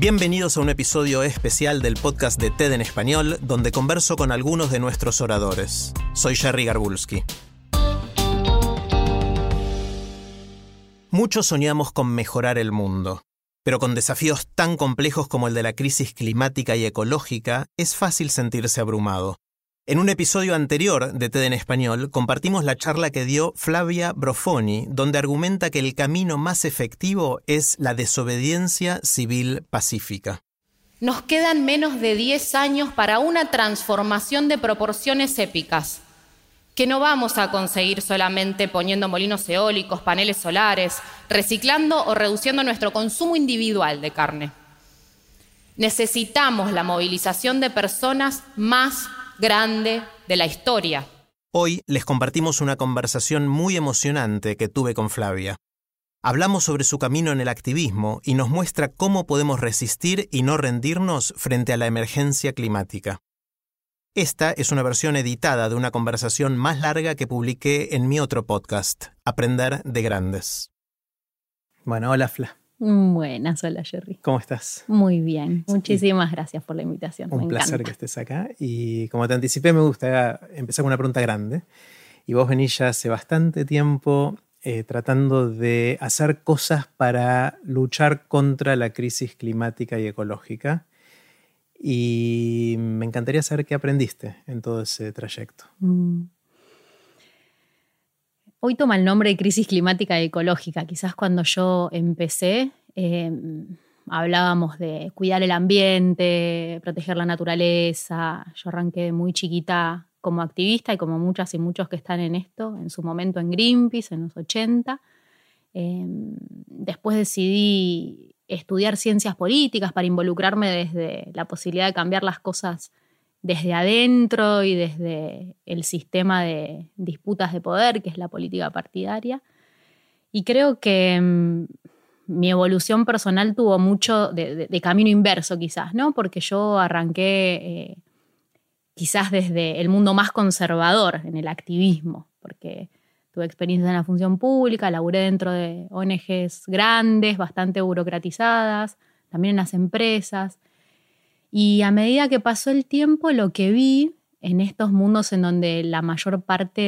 Bienvenidos a un episodio especial del podcast de TED en español, donde converso con algunos de nuestros oradores. Soy Jerry Garbulski. Muchos soñamos con mejorar el mundo, pero con desafíos tan complejos como el de la crisis climática y ecológica, es fácil sentirse abrumado. En un episodio anterior de TED en Español compartimos la charla que dio Flavia Brofoni, donde argumenta que el camino más efectivo es la desobediencia civil pacífica. Nos quedan menos de 10 años para una transformación de proporciones épicas, que no vamos a conseguir solamente poniendo molinos eólicos, paneles solares, reciclando o reduciendo nuestro consumo individual de carne. Necesitamos la movilización de personas más grande de la historia. Hoy les compartimos una conversación muy emocionante que tuve con Flavia. Hablamos sobre su camino en el activismo y nos muestra cómo podemos resistir y no rendirnos frente a la emergencia climática. Esta es una versión editada de una conversación más larga que publiqué en mi otro podcast, Aprender de Grandes. Bueno, hola Fla. Buenas, hola Jerry. ¿Cómo estás? Muy bien, muchísimas gracias por la invitación. Un placer que estés acá. Y como te anticipé, me gusta empezar con una pregunta grande. Y vos venís ya hace bastante tiempo eh, tratando de hacer cosas para luchar contra la crisis climática y ecológica. Y me encantaría saber qué aprendiste en todo ese trayecto. Mm. Hoy toma el nombre de crisis climática y ecológica. Quizás cuando yo empecé em, hablábamos de cuidar el ambiente, proteger la naturaleza. Yo arranqué muy chiquita como activista y como muchas y muchos que están en esto, en su momento en Greenpeace, en los 80. Em, después decidí estudiar ciencias políticas para involucrarme desde la posibilidad de cambiar las cosas desde adentro y desde el sistema de disputas de poder, que es la política partidaria. Y creo que mm, mi evolución personal tuvo mucho de, camino inverso quizás, ¿no? Porque yo arranqué eh, quizás desde el mundo más conservador, en el activismo, porque tuve experiencia en la función pública, laburé dentro de ONGs grandes, bastante burocratizadas, también en las empresas. Y a medida que pasó el tiempo, lo que vi en estos mundos en donde la mayor parte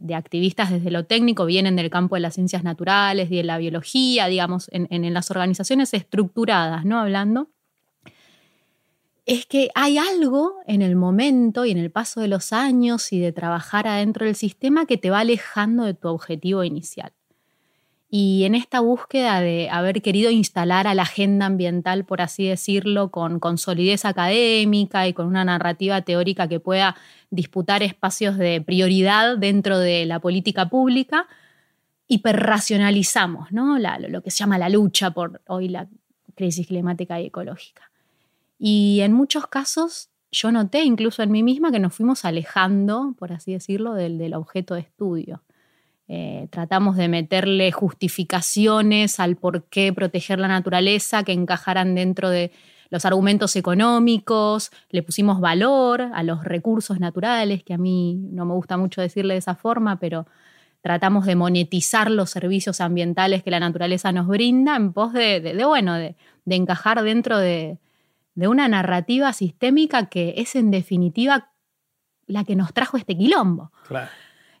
de, activistas desde lo técnico vienen del campo de las ciencias naturales y de la biología, digamos, en, en las organizaciones estructuradas, ¿no? Hablando, es que hay algo en el momento y en el paso de los años y de trabajar adentro del sistema que te va alejando de tu objetivo inicial. Y en esta búsqueda de haber querido instalar a la agenda ambiental, por así decirlo, con, solidez académica y con una narrativa teórica que pueda disputar espacios de prioridad dentro de la política pública, hiperracionalizamos ¿no? lo que se llama la lucha por hoy la crisis climática y ecológica. Y en muchos casos yo noté, incluso en mí misma, que nos fuimos alejando, por así decirlo, del objeto de estudio. Eh, tratamos de meterle justificaciones al por qué proteger la naturaleza que encajaran dentro de los argumentos económicos, le pusimos valor a los recursos naturales, que a mí no me gusta mucho decirle de esa forma, pero tratamos de monetizar los servicios ambientales que la naturaleza nos brinda en pos de, bueno, de, encajar dentro de, de una narrativa sistémica que es en definitiva la que nos trajo este quilombo. Claro.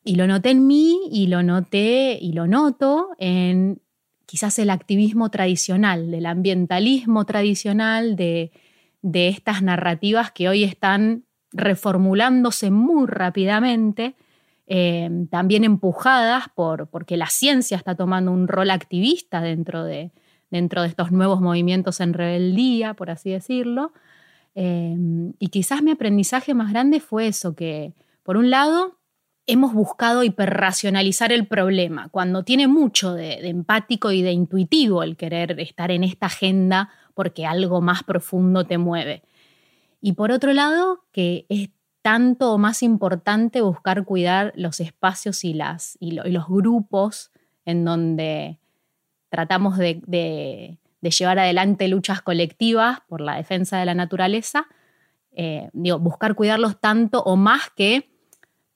Y lo noté en mí y lo noté y lo noto en quizás el activismo tradicional, del ambientalismo tradicional, de, estas narrativas que hoy están reformulándose muy rápidamente, eh, también empujadas por, porque la ciencia está tomando un rol activista dentro de, dentro de estos nuevos movimientos en rebeldía, por así decirlo. Eh, y quizás mi aprendizaje más grande fue eso, que por un lado hemos buscado hiperracionalizar el problema, cuando tiene mucho de, empático y de intuitivo el querer estar en esta agenda porque algo más profundo te mueve. Y por otro lado, que es tanto o más importante buscar cuidar los espacios y, las, y, los grupos en donde tratamos de, llevar adelante luchas colectivas por la defensa de la naturaleza, eh, digo, buscar cuidarlos tanto o más que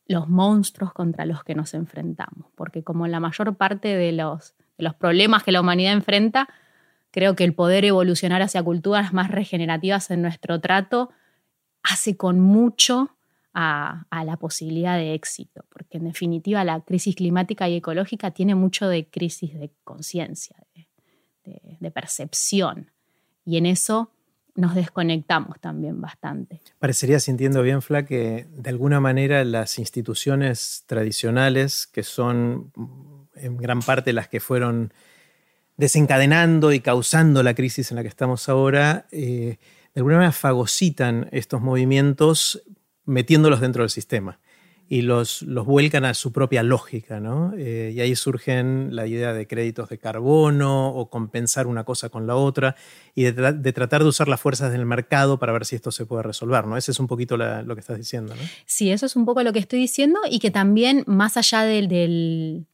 los monstruos contra los que nos enfrentamos, porque como la mayor parte de los, los problemas que la humanidad enfrenta, creo que el poder evolucionar hacia culturas más regenerativas en nuestro trato hace con mucho a, la posibilidad de éxito, porque en definitiva la crisis climática y ecológica tiene mucho de crisis de conciencia, de percepción, y en eso nos desconectamos también bastante. Parecería, sintiendo bien, Fla, que de alguna manera las instituciones tradicionales, que son en gran parte las que fueron desencadenando y causando la crisis en la que estamos ahora, eh, de alguna manera fagocitan estos movimientos metiéndolos dentro del sistema y los, los vuelcan a su propia lógica, ¿no? Eh, y ahí surgen la idea de créditos de carbono o compensar una cosa con la otra y de, tratar de usar las fuerzas del mercado para ver si esto se puede resolver, ¿no? Ese es un poquito lo que estás diciendo, ¿no? Sí, eso es un poco lo que estoy diciendo y que también más allá del, del,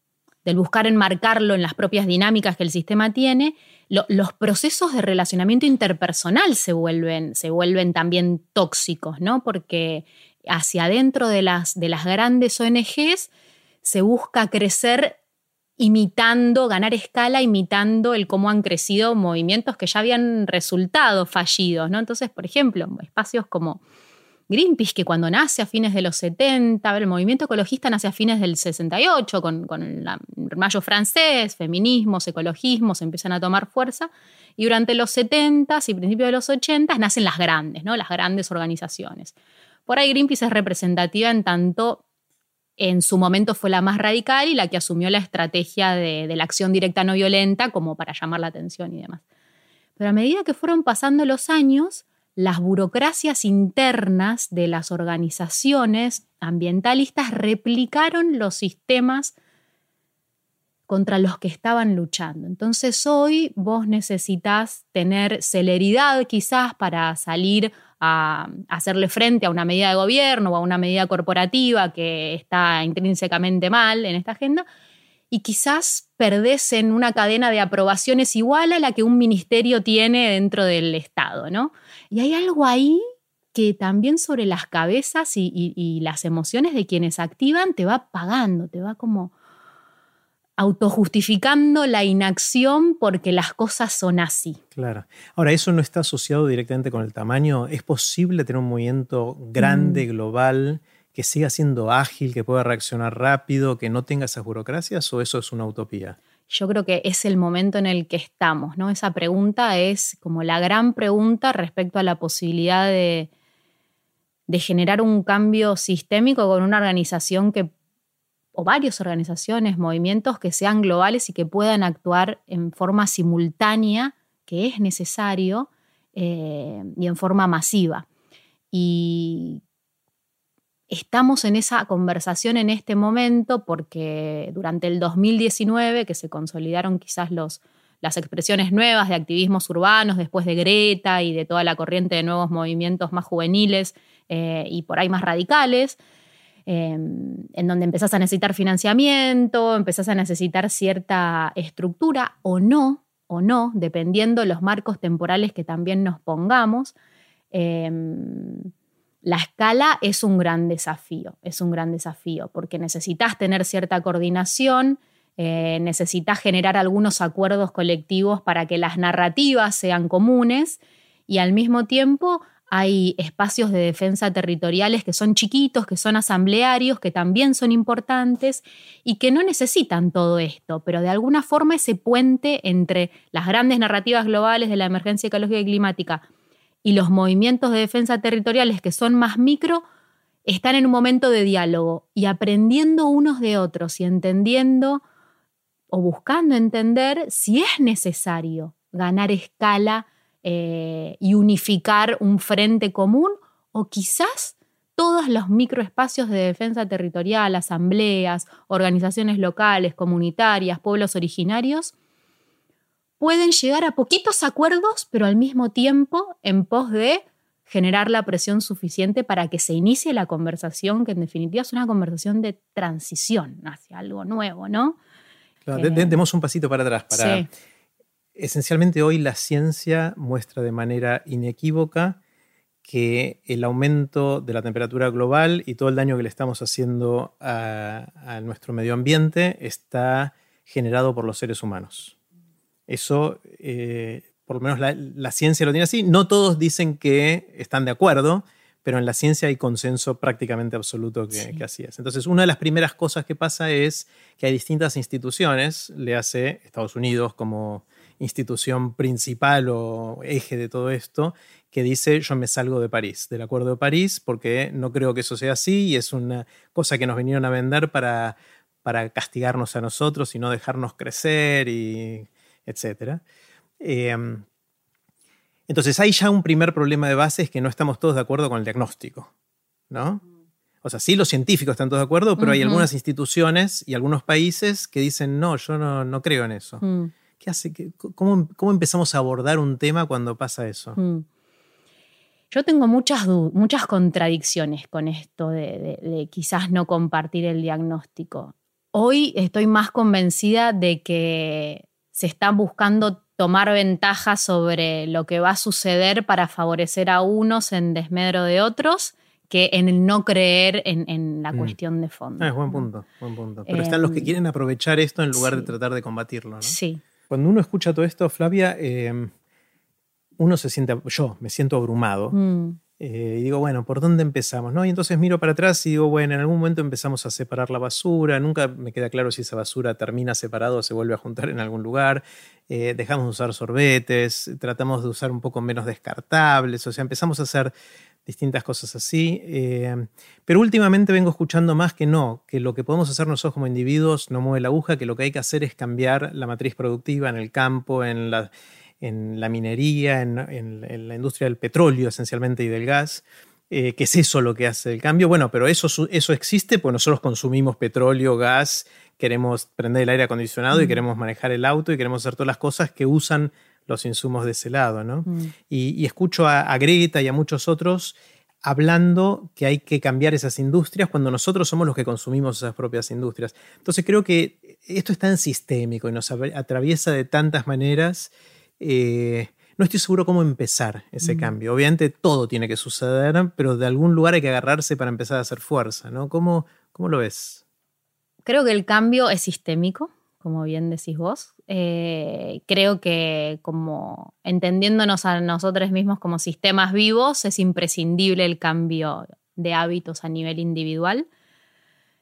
buscar enmarcarlo en las propias dinámicas que el sistema tiene, los procesos de relacionamiento interpersonal se vuelven, se vuelven también tóxicos, ¿no? Porque hacia adentro de las, de las grandes ONGs se busca crecer imitando, ganar escala, imitando el cómo han crecido movimientos que ya habían resultado fallidos. ¿no? Entonces, por ejemplo, espacios como Greenpeace, que cuando nace a fines de los 70, el movimiento ecologista nace a fines del 68, con, con el mayo francés, feminismos, ecologismos empiezan a tomar fuerza, y durante los 70 y principios de los 80 nacen las grandes, ¿no? las grandes organizaciones. Por ahí Greenpeace es representativa en tanto en su momento fue la más radical y la que asumió la estrategia de, la acción directa no violenta como para llamar la atención y demás. Pero a medida que fueron pasando los años, las burocracias internas de las organizaciones ambientalistas replicaron los sistemas contra los que estaban luchando. Entonces hoy vos necesitas tener celeridad quizás para salir a hacerle frente a una medida de gobierno o a una medida corporativa que está intrínsecamente mal en esta agenda, y quizás perdés en una cadena de aprobaciones igual a la que un ministerio tiene dentro del Estado, ¿no? Y hay algo ahí que también sobre las cabezas y las emociones de quienes activan te va pagando, te va como autojustificando la inacción porque las cosas son así. Claro. Ahora, ¿eso no está asociado directamente con el tamaño? ¿Es posible tener un movimiento grande, mm. global, que siga siendo ágil, que pueda reaccionar rápido, que no tenga esas burocracias o eso es una utopía? Yo creo que es el momento en el que estamos, ¿no? Esa pregunta es como la gran pregunta respecto a la posibilidad de, de generar un cambio sistémico con una organización que o varias organizaciones, movimientos que sean globales y que puedan actuar en forma simultánea, que es necesario, eh, y en forma masiva. Y estamos en esa conversación en este momento porque durante el 2019, que se consolidaron quizás los, las expresiones nuevas de activismos urbanos, después de Greta y de toda la corriente de nuevos movimientos más juveniles eh, y por ahí más radicales, Em, en donde empezás a necesitar financiamiento, empezás a necesitar cierta estructura o no, o no, dependiendo los marcos temporales que también nos pongamos. Em, la escala es un gran desafío, es un gran desafío, porque necesitas tener cierta coordinación, eh, necesitas generar algunos acuerdos colectivos para que las narrativas sean comunes y al mismo tiempo hay espacios de defensa territoriales que son chiquitos, que son asamblearios, que también son importantes y que no necesitan todo esto, pero de alguna forma ese puente entre las grandes narrativas globales de la emergencia ecológica y climática y los movimientos de defensa territoriales que son más micro, están en un momento de diálogo y aprendiendo unos de otros y entendiendo o buscando entender si es necesario ganar escala eh, y unificar un frente común o quizás todos los microespacios de defensa territorial, asambleas, organizaciones locales, comunitarias, pueblos originarios, pueden llegar a poquitos acuerdos, pero al mismo tiempo en pos de generar la presión suficiente para que se inicie la conversación, que en definitiva es una conversación de transición hacia algo nuevo, ¿no? demos un pasito para atrás. Para... Esencialmente hoy la ciencia muestra de manera inequívoca que el aumento de la temperatura global y todo el daño que le estamos haciendo a, nuestro medio ambiente está generado por los seres humanos. Eso eh, por lo menos la, ciencia lo tiene así. No todos dicen que están de acuerdo, pero en la ciencia hay consenso prácticamente absoluto que, así es. Entonces, una de las primeras cosas que pasa es que hay distintas instituciones, le hace Estados Unidos como institución principal o eje de todo esto, que dice yo me salgo de París, del Acuerdo de París, porque no creo que eso sea así y es una cosa que nos vinieron a vender para, para castigarnos a nosotros y no dejarnos crecer y etcétera. Em, entonces hay ya un primer problema de base es que no estamos todos de acuerdo con el diagnóstico, ¿no? O sea, sí los científicos están todos de acuerdo, pero hay algunas instituciones y algunos países que dicen, no, yo no, creo en eso. Mm. ¿Qué hace? cómo, empezamos a abordar un tema cuando pasa eso? Mm. Yo tengo muchas, muchas contradicciones con esto de quizás no compartir el diagnóstico. Hoy estoy más convencida de que se está buscando tomar ventaja sobre lo que va a suceder para favorecer a unos en desmedro de otros que en el no creer en, la mm. cuestión de fondo. Ah, es buen punto, buen punto. Pero están los que em, quieren aprovechar esto en lugar de tratar de combatirlo, ¿no? Sí. Cuando uno escucha todo esto, Flavia, em, uno se siente, yo me siento abrumado. Mm. Eh, y digo, bueno, ¿por dónde empezamos? ¿no? Y entonces miro para atrás y digo, bueno, en algún momento empezamos a separar la basura, nunca me queda claro si esa basura termina separada o se vuelve a juntar en algún lugar, eh, dejamos de usar sorbetes, tratamos de usar un poco menos descartables, o sea, empezamos a hacer distintas cosas así, eh, pero últimamente vengo escuchando más que no, que lo que podemos hacer nosotros como individuos no mueve la aguja, que lo que hay que hacer es cambiar la matriz productiva en el campo, en la en la minería, en, la industria del petróleo esencialmente y del gas. Eh, que es eso lo que hace el cambio. Bueno, pero eso, eso existe pues nosotros consumimos petróleo, gas, queremos prender el aire acondicionado y queremos manejar el auto y queremos hacer todas las cosas que usan los insumos de ese lado, ¿no? Mm. Y, escucho a, a, Greta y a muchos otros hablando que hay que cambiar esas industrias cuando nosotros somos los que consumimos esas propias industrias. Entonces creo que esto es tan sistémico y nos atraviesa de tantas maneras eh, no estoy seguro cómo empezar ese mm. cambio. Obviamente todo tiene que suceder, pero de algún lugar hay que agarrarse para empezar a hacer fuerza, ¿no? ¿Cómo, cómo lo ves? Creo que el cambio es sistémico, como bien decís vos. Eh, creo que como entendiéndonos a nosotros mismos como sistemas vivos, es imprescindible el cambio de hábitos a nivel individual.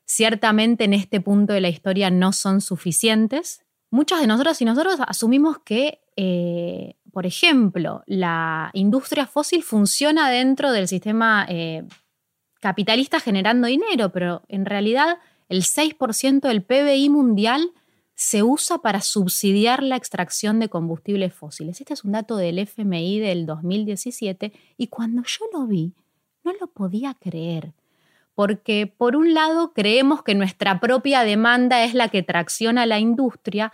Ciertamente en este punto de la historia no son suficientes. Muchas de nosotros y nosotros asumimos que eh, por ejemplo, la industria fósil funciona dentro del sistema eh, capitalista generando dinero, pero en realidad el 6% del PBI mundial se usa para subsidiar la extracción de combustibles fósiles. Este es un dato del FMI del 2017 y cuando yo lo vi, no lo podía creer. Porque por un lado creemos que nuestra propia demanda es la que tracciona la industria,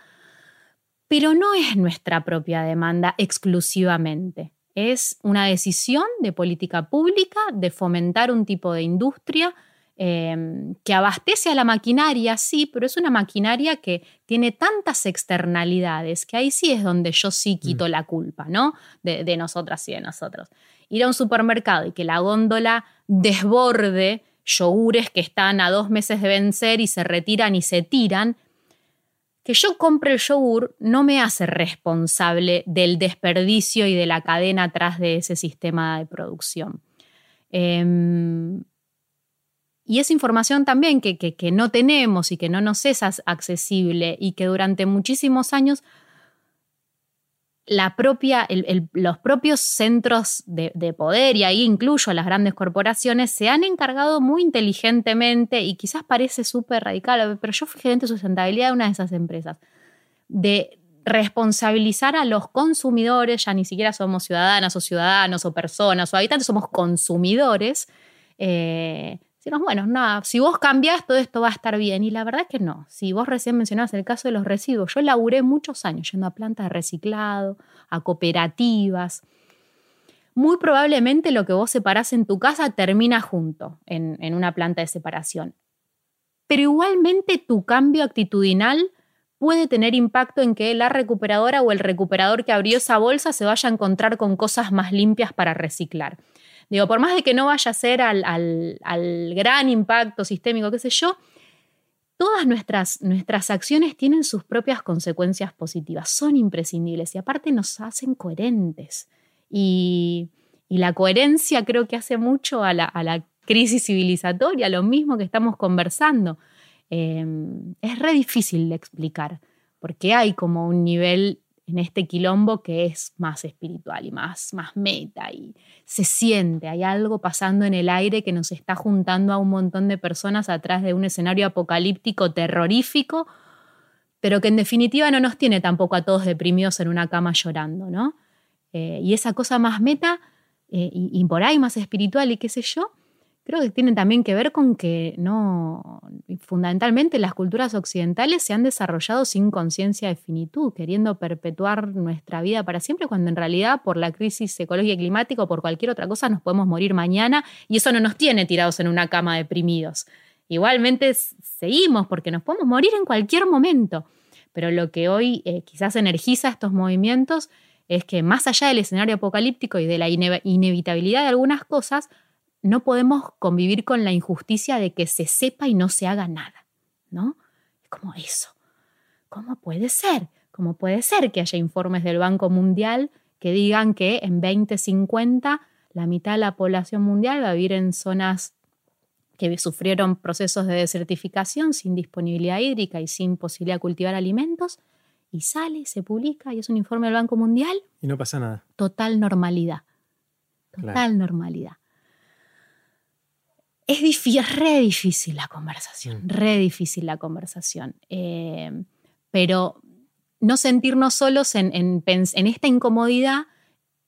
pero no es nuestra propia demanda exclusivamente. Es una decisión de política pública de fomentar un tipo de industria em, que abastece a la maquinaria, sí, pero es una maquinaria que tiene tantas externalidades que ahí sí es donde yo sí mm. quito la culpa, ¿no? De, de nosotras y de nosotros. Ir a un supermercado y que la góndola desborde yogures que están a dos meses de vencer y se retiran y se tiran, que yo compre el yogur no me hace responsable del desperdicio y de la cadena atrás de ese sistema de producción. Em, y esa información también que, que, no tenemos y que no nos es accesible y que durante muchísimos años la propia, los propios centros de, poder, y ahí incluyo las grandes corporaciones, se han encargado muy inteligentemente, y quizás parece súper radical, pero yo fui gerente de sustentabilidad de una de esas empresas, de responsabilizar a los consumidores, ya ni siquiera somos ciudadanas o ciudadanos o personas o habitantes, somos consumidores, Eh, bueno, nada, si vos cambiás, todo esto va a estar bien. Y la verdad es que no. Si vos recién mencionabas el caso de los residuos, yo laburé muchos años yendo a plantas de reciclado, a cooperativas. Muy probablemente lo que vos separás en tu casa termina junto en, en una planta de separación. Pero igualmente tu cambio actitudinal puede tener impacto en que la recuperadora o el recuperador que abrió esa bolsa se vaya a encontrar con cosas más limpias para reciclar. Digo, por más de que no vaya a ser al, gran impacto sistémico, qué sé yo, todas nuestras, nuestras acciones tienen sus propias consecuencias positivas, son imprescindibles y aparte nos hacen coherentes. Y, la coherencia creo que hace mucho a la, crisis civilizatoria, lo mismo que estamos conversando. Em, es re difícil de explicar, porque hay como un nivel en este quilombo que es más espiritual y más, más meta y se siente, hay algo pasando en el aire que nos está juntando a un montón de personas atrás de un escenario apocalíptico terrorífico, pero que en definitiva no nos tiene tampoco a todos deprimidos en una cama llorando, ¿no? Eh, y esa cosa más meta eh, y por ahí más espiritual y qué sé yo, creo que tiene también que ver con que no, fundamentalmente las culturas occidentales se han desarrollado sin conciencia de finitud, queriendo perpetuar nuestra vida para siempre, cuando en realidad por la crisis ecológica y climática o por cualquier otra cosa nos podemos morir mañana y eso no nos tiene tirados en una cama deprimidos. Igualmente seguimos porque nos podemos morir en cualquier momento, pero lo que hoy eh, quizás energiza estos movimientos es que más allá del escenario apocalíptico y de la inevitabilidad de algunas cosas, no podemos convivir con la injusticia de que se sepa y no se haga nada, ¿no? Es como eso. ¿Cómo puede ser? ¿Cómo puede ser que haya informes del Banco Mundial que digan que en 2050 la mitad de la población mundial va a vivir en zonas que sufrieron procesos de desertificación sin disponibilidad hídrica y sin posibilidad de cultivar alimentos? Y sale, se publica y es un informe del Banco Mundial. Y no pasa nada. Total normalidad. Total normalidad. Es, re difícil la conversación, mm. re difícil la conversación. Eh, pero no sentirnos solos en, en, esta incomodidad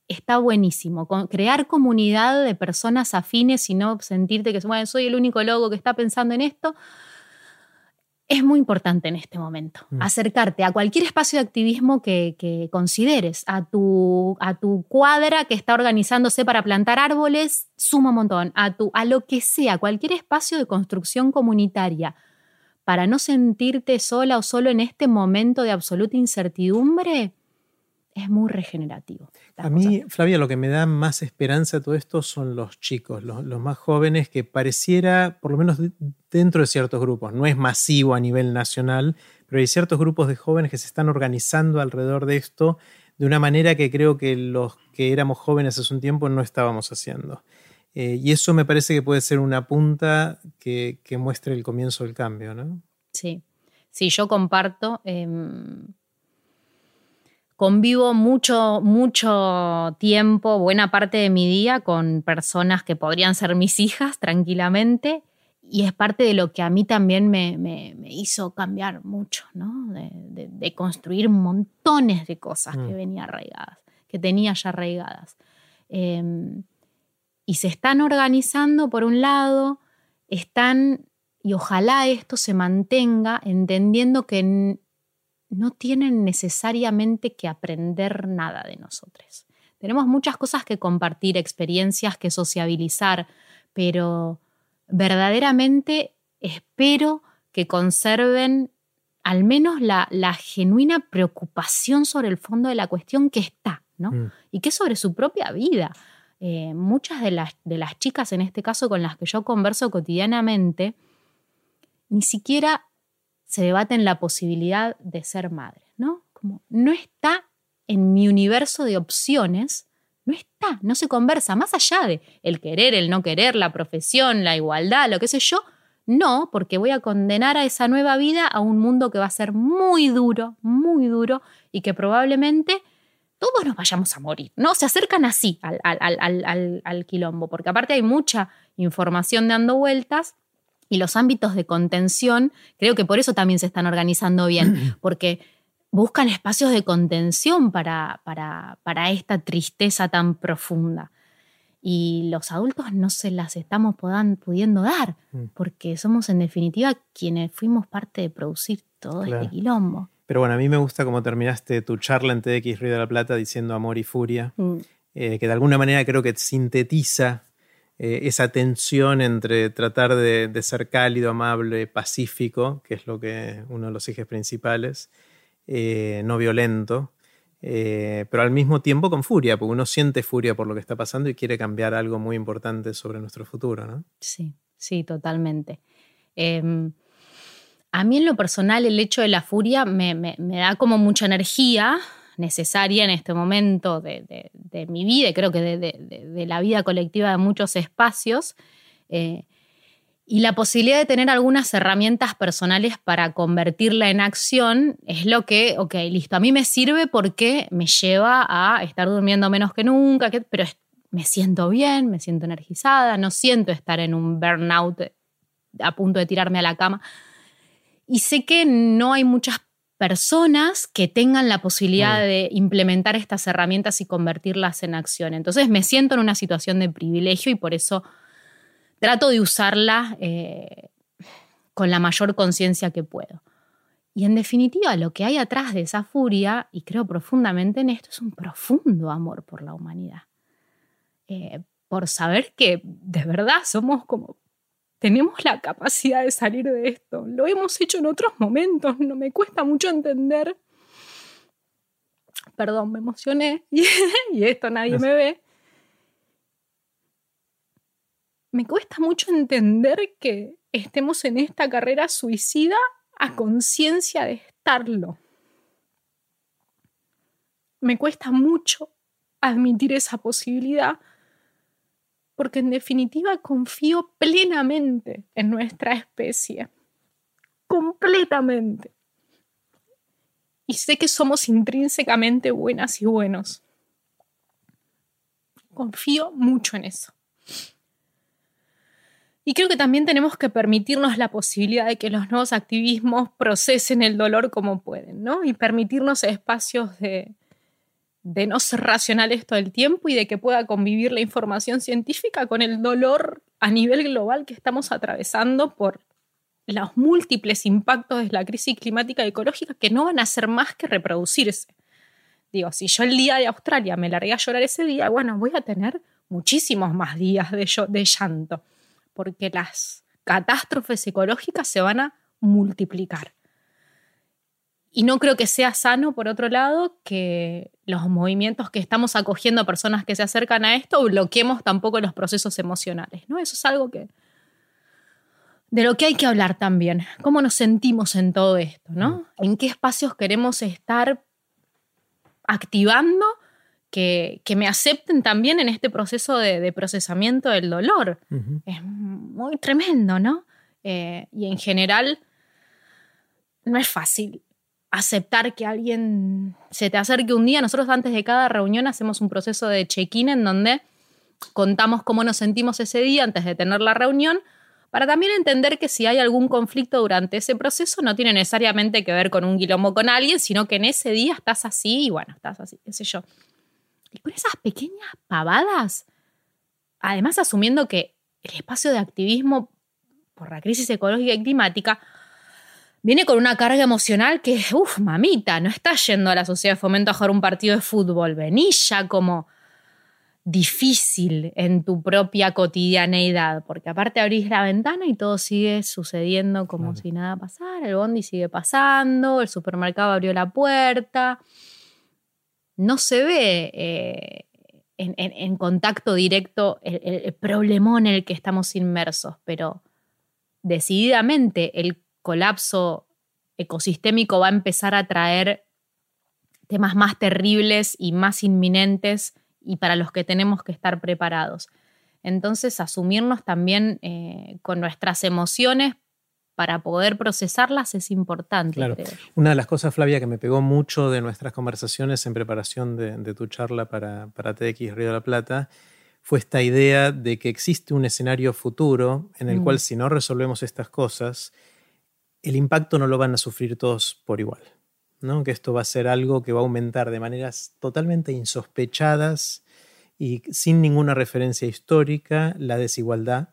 está buenísimo. crear comunidad de personas afines y no sentirte que soy el único logo que está pensando en esto, es muy importante en este momento. Mm. Acercarte a cualquier espacio de activismo que, consideres, a tu, a tu, cuadra que está organizándose para plantar árboles, suma un montón, a, tu, a lo que sea, cualquier espacio de construcción comunitaria, para no sentirte sola o solo en este momento de absoluta incertidumbre, es muy regenerativo. A mí, Flavia, lo que me da más esperanza a todo esto son los chicos, los, más jóvenes, que pareciera, por lo menos dentro de ciertos grupos, no es masivo a nivel nacional, pero hay ciertos grupos de jóvenes que se están organizando alrededor de esto de una manera que creo que los que éramos jóvenes hace un tiempo no estábamos haciendo. Eh, y eso me parece que puede ser una punta que, muestre el comienzo del cambio, ¿no? Sí, sí, yo comparto. Em, convivo mucho, mucho tiempo, buena parte de mi día con personas que podrían ser mis hijas tranquilamente y es parte de lo que a mí también me, hizo cambiar mucho, ¿no? De, construir montones de cosas que mm. venía arraigadas, que tenía ya arraigadas. Em, y se están organizando, por un lado, están, y ojalá esto se mantenga, entendiendo que no tienen necesariamente que aprender nada de nosotros. Tenemos muchas cosas que compartir, experiencias que sociabilizar, pero verdaderamente espero que conserven al menos la, genuina preocupación sobre el fondo de la cuestión que está, ¿no? Mm. Y que es sobre su propia vida. Eh, muchas de las, de las chicas, en este caso con las que yo converso cotidianamente, ni siquiera se debaten la posibilidad de ser madre, ¿no? Como no está en mi universo de opciones, no está, no se conversa, más allá de el querer, el no querer, la profesión, la igualdad, lo que sé yo, no, porque voy a condenar a esa nueva vida a un mundo que va a ser muy duro, muy duro y que probablemente todos nos vayamos a morir, ¿no? Se acercan así al quilombo, porque aparte hay mucha información dando vueltas y los ámbitos de contención, creo que por eso también se están organizando bien, porque buscan espacios de contención para, para, esta tristeza tan profunda. y los adultos no se las estamos pudiendo dar, mm. porque somos en definitiva quienes fuimos parte de producir todo este quilombo. Pero bueno, a mí me gusta cómo terminaste tu charla en TX Río de la Plata diciendo amor y furia, mm. eh, que de alguna manera creo que sintetiza eh, esa tensión entre tratar de, ser cálido, amable, pacífico, que es lo que uno de los ejes principales, eh, no violento, eh, pero al mismo tiempo con furia, porque uno siente furia por lo que está pasando y quiere cambiar algo muy importante sobre nuestro futuro, ¿no? Sí, sí, totalmente. Em, a mí en lo personal el hecho de la furia me da como mucha energía, necesaria en este momento de, mi vida y creo que de, la vida colectiva de muchos espacios. Eh, y la posibilidad de tener algunas herramientas personales para convertirla en acción es lo que, ok, listo, a mí me sirve porque me lleva a estar durmiendo menos que nunca, pero me siento bien, me siento energizada, no siento estar en un burnout a punto de tirarme a la cama. Y sé que no hay muchas personas que tengan la posibilidad de implementar estas herramientas y convertirlas en acción. Entonces me siento en una situación de privilegio y por eso trato de usarla eh, con la mayor conciencia que puedo. Y en definitiva, lo que hay atrás de esa furia, y creo profundamente en esto, es un profundo amor por la humanidad. Eh, por saber que de verdad somos como tenemos la capacidad de salir de esto. Lo hemos hecho en otros momentos, no me cuesta mucho entender. Perdón, me emocioné y, esto nadie me ve. Me cuesta mucho entender que estemos en esta carrera suicida a conciencia de estarlo. Me cuesta mucho admitir esa posibilidad porque en definitiva confío plenamente en nuestra especie, completamente. Y sé que somos intrínsecamente buenas y buenos. Confío mucho en eso. Y creo que también tenemos que permitirnos la posibilidad de que los nuevos activismos procesen el dolor como pueden, ¿no? Y permitirnos espacios de, de no ser racionales todo el tiempo y de que pueda convivir la información científica con el dolor a nivel global que estamos atravesando por los múltiples impactos de la crisis climática y ecológica que no van a hacer más que reproducirse. Digo, si yo el día de Australia me largué a llorar ese día, bueno, voy a tener muchísimos más días de, de llanto, porque las catástrofes ecológicas se van a multiplicar. Y no creo que sea sano, por otro lado, que los movimientos que estamos acogiendo a personas que se acercan a esto bloqueemos tampoco los procesos emocionales. ¿no? Eso es algo que. de lo que hay que hablar también. ¿Cómo nos sentimos en todo esto? ¿no? Mm. ¿En qué espacios queremos estar activando que, me acepten también en este proceso de, procesamiento del dolor? Es muy tremendo, ¿no? Eh, y en general no es fácil aceptar que alguien se te acerque un día. Nosotros antes de cada reunión hacemos un proceso de check-in en donde contamos cómo nos sentimos ese día antes de tener la reunión, para también entender que si hay algún conflicto durante ese proceso no tiene necesariamente que ver con un quilombo con alguien, sino que en ese día estás así y bueno, estás así, qué sé yo. Y con esas pequeñas pavadas, además asumiendo que el espacio de activismo por la crisis ecológica y climática viene con una carga emocional que, uff, mamita, no estás yendo a la sociedad de fomento a jugar un partido de fútbol, vení ya como difícil en tu propia cotidianeidad, porque aparte abrís la ventana y todo sigue sucediendo como si nada pasara, el bondi sigue pasando, el supermercado abrió la puerta, no se ve eh, en, contacto directo el, el problemón en el que estamos inmersos, pero decididamente el colapso ecosistémico va a empezar a traer temas más terribles y más inminentes y para los que tenemos que estar preparados. Entonces, asumirnos también eh, con nuestras emociones para poder procesarlas es importante. Una de las cosas, Flavia, que me pegó mucho de nuestras conversaciones en preparación de, tu charla para, para TX Río de la Plata fue esta idea de que existe un escenario futuro en el mm. cual si no resolvemos estas cosas, el impacto no lo van a sufrir todos por igual. ¿no? Que esto va a ser algo que va a aumentar de maneras totalmente insospechadas y sin ninguna referencia histórica, la desigualdad,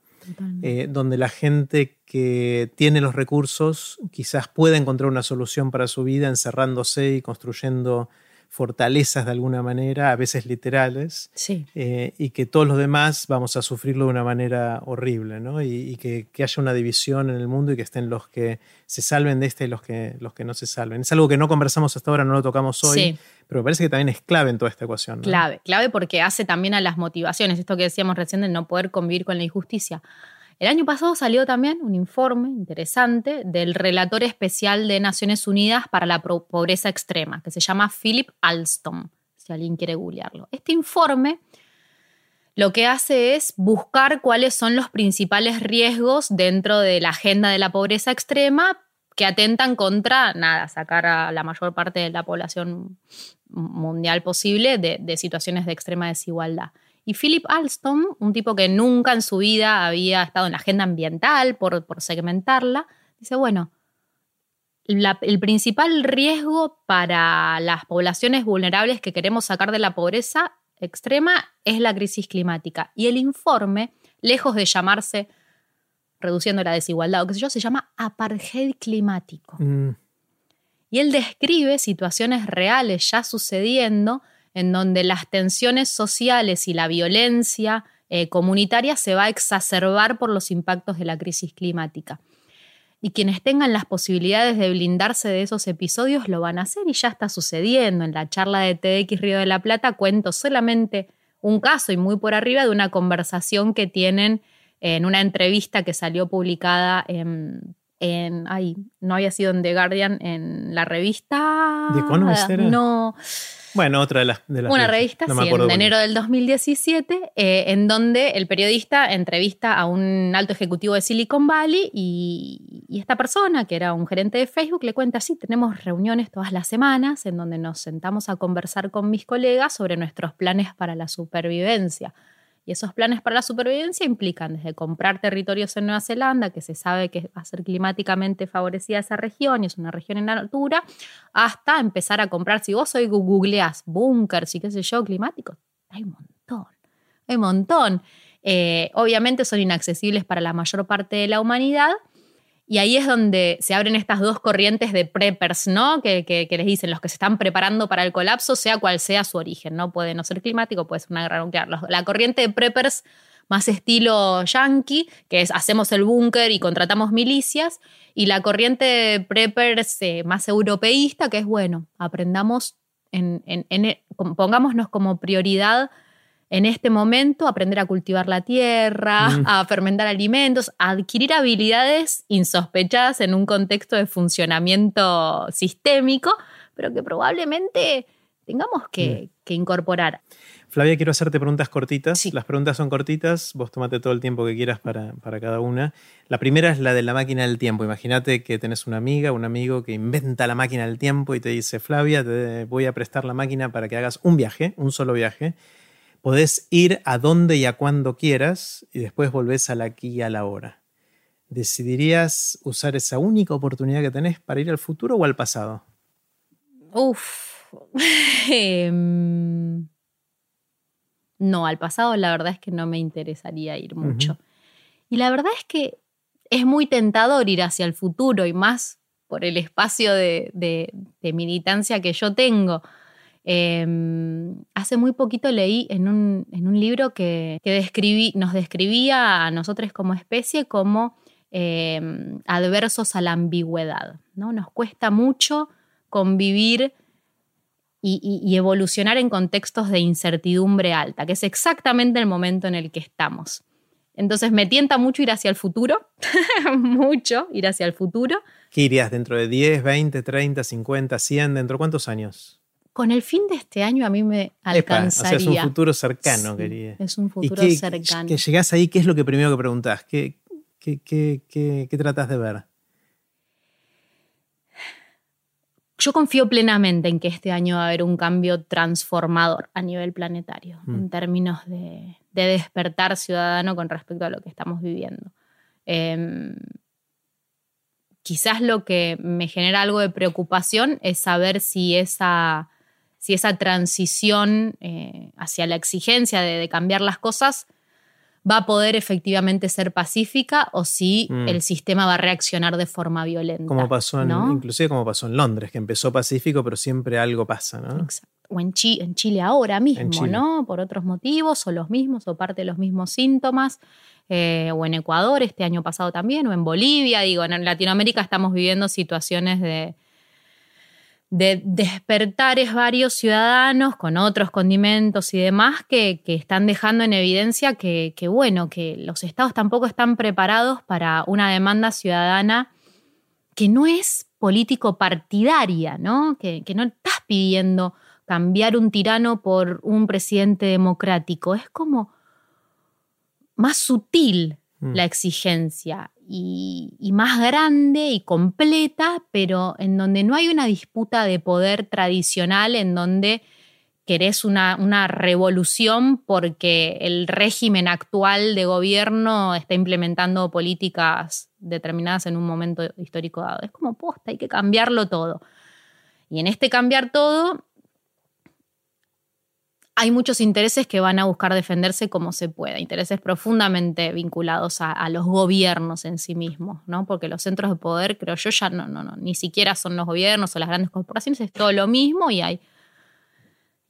eh, donde la gente que tiene los recursos quizás pueda encontrar una solución para su vida encerrándose y construyendo fortalezas de alguna manera, a veces literales, eh, y que todos los demás vamos a sufrirlo de una manera horrible, ¿no? Y, que, haya una división en el mundo y que estén los que se salven de este y los que, los que no se salven. Es algo que no conversamos hasta ahora, no lo tocamos hoy, pero me parece que también es clave en toda esta ecuación. Clave, clave porque hace también a las motivaciones, esto que decíamos recién de no poder convivir con la injusticia. El año pasado salió también un informe interesante del relator especial de Naciones Unidas para la pobreza extrema, que se llama Philip Alstom, si alguien quiere googlearlo. Este informe lo que hace es buscar cuáles son los principales riesgos dentro de la agenda de la pobreza extrema que atentan contra, nada, sacar a la mayor parte de la población mundial posible de, de situaciones de extrema desigualdad. Y Philip Alstom, un tipo que nunca en su vida había estado en la agenda ambiental por, segmentarla, dice, bueno, el principal riesgo para las poblaciones vulnerables que queremos sacar de la pobreza extrema es la crisis climática. Y el informe, lejos de llamarse reduciendo la desigualdad o qué sé yo, se llama apartheid climático. Mm. Y él describe situaciones reales ya sucediendo en donde las tensiones sociales y la violencia eh, comunitaria se va a exacerbar por los impactos de la crisis climática. Y quienes tengan las posibilidades de blindarse de esos episodios lo van a hacer y ya está sucediendo. En la charla de TX Río de la Plata cuento solamente un caso y muy por arriba de una conversación que tienen en una entrevista que salió publicada en, en ay, no había sido en The Guardian, en la revista... ¿De Economist No. Bueno, otra de las... Una revista, sí, en enero del 2017, eh, en donde el periodista entrevista a un alto ejecutivo de Silicon Valley y, y, esta persona, que era un gerente de Facebook, le cuenta, sí, tenemos reuniones todas las semanas en donde nos sentamos a conversar con mis colegas sobre nuestros planes para la supervivencia. Y esos planes para la supervivencia implican desde comprar territorios en Nueva Zelanda, que se sabe que va a ser climáticamente favorecida esa región y es una región en altura, hasta empezar a comprar, si vos hoy googleás búnkers y qué sé yo, climáticos, hay un montón, hay un montón. Eh, obviamente son inaccesibles para la mayor parte de la humanidad, y ahí es donde se abren estas dos corrientes de preppers, ¿no? Que, les dicen los que se están preparando para el colapso, sea cual sea su origen, ¿no? Puede no ser climático, puede ser una guerra nuclear. La corriente de preppers más estilo yankee, que es hacemos el búnker y contratamos milicias, y la corriente de preppers eh, más europeísta, que es bueno, aprendamos, en, pongámonos como prioridad en este momento aprender a cultivar la tierra, mm. a fermentar alimentos, a adquirir habilidades insospechadas en un contexto de funcionamiento sistémico, pero que probablemente tengamos que, mm. incorporar. Flavia, quiero hacerte preguntas cortitas. Las preguntas son cortitas, vos tomate todo el tiempo que quieras para, para, cada una. La primera es la de la máquina del tiempo. Imagínate que tenés una amiga, un amigo que inventa la máquina del tiempo y te dice, Flavia, te voy a prestar la máquina para que hagas un viaje, un solo viaje Podés ir a donde y a cuando quieras y después volvés al aquí y a la hora. ¿Decidirías usar esa única oportunidad que tenés para ir al futuro o al pasado? Uf. Em, no, al pasado la verdad es que no me interesaría ir mucho. Y la verdad es que es muy tentador ir hacia el futuro y más por el espacio de militancia que yo tengo. Em, hace muy poquito leí en un, libro que, nos describía a nosotros como especie como em, adversos a la ambigüedad. ¿no? Nos cuesta mucho convivir y, evolucionar en contextos de incertidumbre alta, que es exactamente el momento en el que estamos. Entonces me tienta mucho ir hacia el futuro, mucho ir hacia el futuro. ¿Qué irías dentro de 10, 20, 30, 50, 100? ¿Dentro de cuántos años? Con el fin de este año a mí me alcanzaría. o sea, es un futuro cercano, quería. Es un futuro cercano. Que llegás ahí, ¿qué es lo que primero que preguntás? ¿Qué, qué, qué, qué, tratas de ver? Yo confío plenamente en que este año va a haber un cambio transformador a nivel planetario, mm. en términos de, despertar ciudadano con respecto a lo que estamos viviendo. Em, quizás lo que me genera algo de preocupación es saber si esa si esa transición eh, hacia la exigencia de, cambiar las cosas va a poder efectivamente ser pacífica o si mm. el sistema va a reaccionar de forma violenta. Como pasó en, inclusive como pasó en Londres, que empezó pacífico, pero siempre algo pasa, ¿no? Exacto. O en, en Chile ahora mismo, ¿no? Por otros motivos, o los mismos, o parte de los mismos síntomas. Eh, o en Ecuador este año pasado también, o en Bolivia. Digo, en Latinoamérica estamos viviendo situaciones de, de despertares varios ciudadanos con otros condimentos y demás que, están dejando en evidencia que, bueno, que los estados tampoco están preparados para una demanda ciudadana que no es político partidaria, ¿no? Que, que no estás pidiendo cambiar un tirano por un presidente democrático. Es como más sutil mm. la exigencia y, más grande y completa, pero en donde no hay una disputa de poder tradicional, en donde querés una, una, revolución porque el régimen actual de gobierno está implementando políticas determinadas en un momento histórico dado. Es como posta, hay que cambiarlo todo. Y en este cambiar todo hay muchos intereses que van a buscar defenderse como se pueda, intereses profundamente vinculados a, los gobiernos en sí mismos, ¿no? Porque los centros de poder, creo yo, ya no, no, no, ni siquiera son los gobiernos o las grandes corporaciones, es todo lo mismo y hay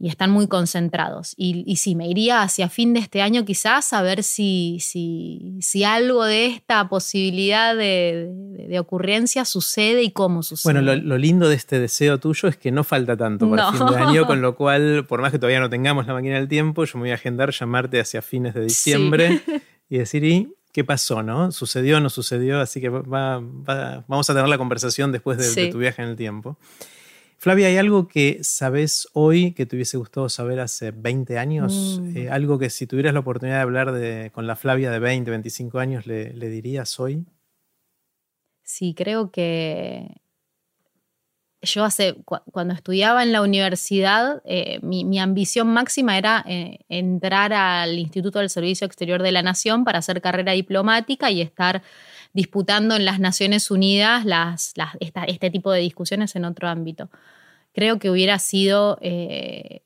y están muy concentrados. Y, y, sí, me iría hacia fin de este año quizás a ver si, si, si algo de esta posibilidad de, ocurrencia sucede y cómo sucede. Bueno, lo, lindo de este deseo tuyo es que no falta tanto para fin de año, con lo cual, por más que todavía no tengamos la máquina del tiempo, yo me voy a agendar llamarte hacia fines de diciembre y decir, ¿y qué pasó? ¿No? ¿Sucedió o no sucedió? Así que vamos a tener la conversación después de tu viaje en el tiempo. Flavia, ¿hay algo que sabes hoy que te hubiese gustado saber hace 20 años? Mm. Eh, algo que si tuvieras la oportunidad de hablar de, con la Flavia de 20, 25 años, le, dirías hoy? Sí, creo que yo hace, cuando estudiaba en la universidad, eh, mi, ambición máxima era eh, entrar al Instituto del Servicio Exterior de la Nación para hacer carrera diplomática y estar disputando en las Naciones Unidas las, este tipo de discusiones en otro ámbito. Creo que hubiera sido eh,